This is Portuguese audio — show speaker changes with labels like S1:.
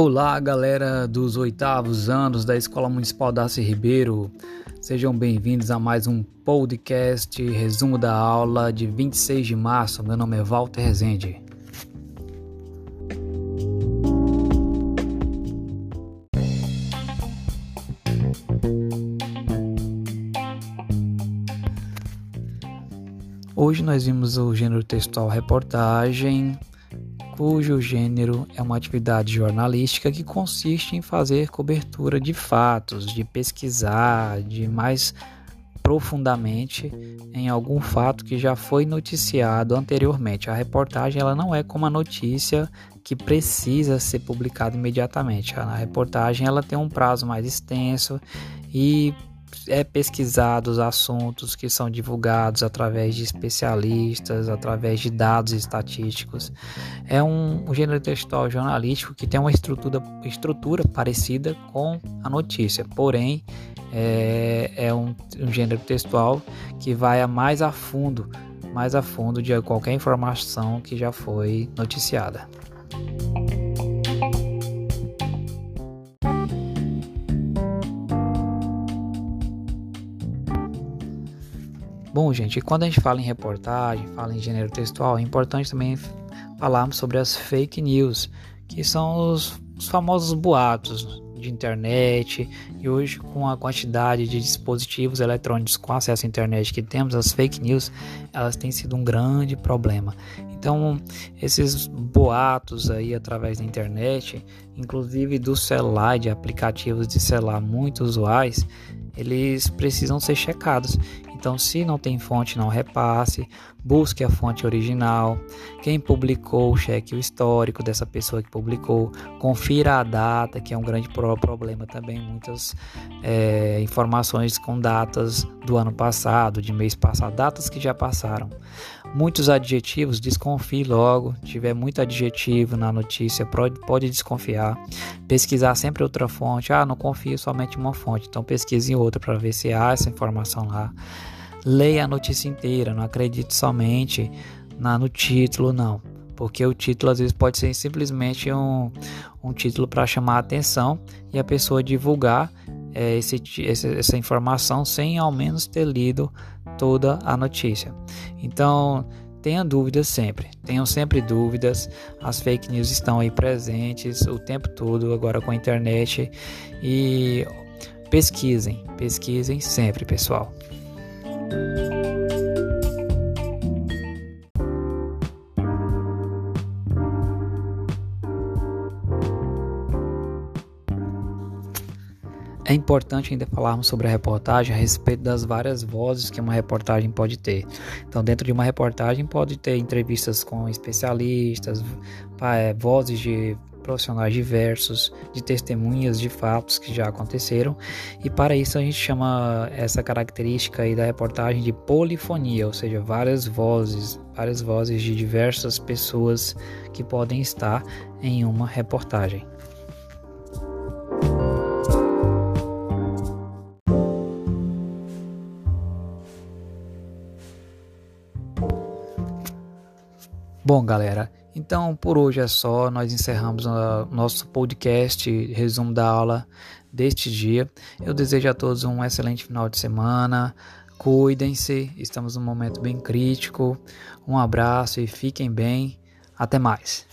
S1: Olá, galera dos oitavos anos da Escola Municipal Darcy Ribeiro. Sejam bem-vindos a mais um podcast resumo da aula de 26 de março. Meu nome é Walter Rezende. Hoje nós vimos o gênero textual reportagem, cujo gênero é uma atividade jornalística que consiste em fazer cobertura de fatos, de pesquisar, de mais profundamente em algum fato que já foi noticiado anteriormente. A reportagem ela não é como a notícia que precisa ser publicada imediatamente. A reportagem ela tem um prazo mais extenso e é pesquisado os assuntos que são divulgados através de especialistas, através de dados estatísticos. É um, um gênero textual jornalístico que tem uma estrutura, estrutura parecida com a notícia, porém é, é um, um gênero textual que vai a mais a fundo, mais a fundo de qualquer informação que já foi noticiada. Bom, gente, quando a gente fala em reportagem, fala em gênero textual, é importante também falarmos sobre as fake news, que são os, os famosos boatos de internet e hoje com a quantidade de dispositivos eletrônicos com acesso à internet que temos, as fake news, elas têm sido um grande problema. Então, esses boatos aí através da internet, inclusive do celular, de aplicativos de celular muito usuais, eles precisam ser checados. Então, se não tem fonte, não repasse, busque a fonte original. Quem publicou, cheque o histórico dessa pessoa que publicou, confira a data, que é um grande problema também. Muitas é, informações com datas do ano passado, de mês passado, datas que já passaram. Muitos adjetivos, desconfie logo. Tiver muito adjetivo na notícia, pode, pode desconfiar. Pesquisar sempre outra fonte. Ah, não confio somente em uma fonte, então pesquise em outra para ver se há essa informação lá. Leia a notícia inteira, não acredite somente na, no título, não. Porque o título às vezes pode ser simplesmente um, um título para chamar a atenção e a pessoa divulgar é, esse, essa informação sem ao menos ter lido toda a notícia. Então, tenha dúvidas sempre, tenham sempre dúvidas. As fake news estão aí presentes o tempo todo agora com a internet e pesquisem, pesquisem sempre, pessoal. É importante ainda falarmos sobre a reportagem a respeito das várias vozes que uma reportagem pode ter. Então, dentro de uma reportagem, pode ter entrevistas com especialistas, é, vozes de profissionais diversos, de testemunhas de fatos que já aconteceram, e para isso a gente chama essa característica aí da reportagem de polifonia, ou seja, várias vozes, várias vozes de diversas pessoas que podem estar em uma reportagem. Bom, galera, então por hoje é só. Nós encerramos o nosso podcast, resumo da aula deste dia. Eu desejo a todos um excelente final de semana. Cuidem-se, estamos num momento bem crítico. Um abraço e fiquem bem. Até mais.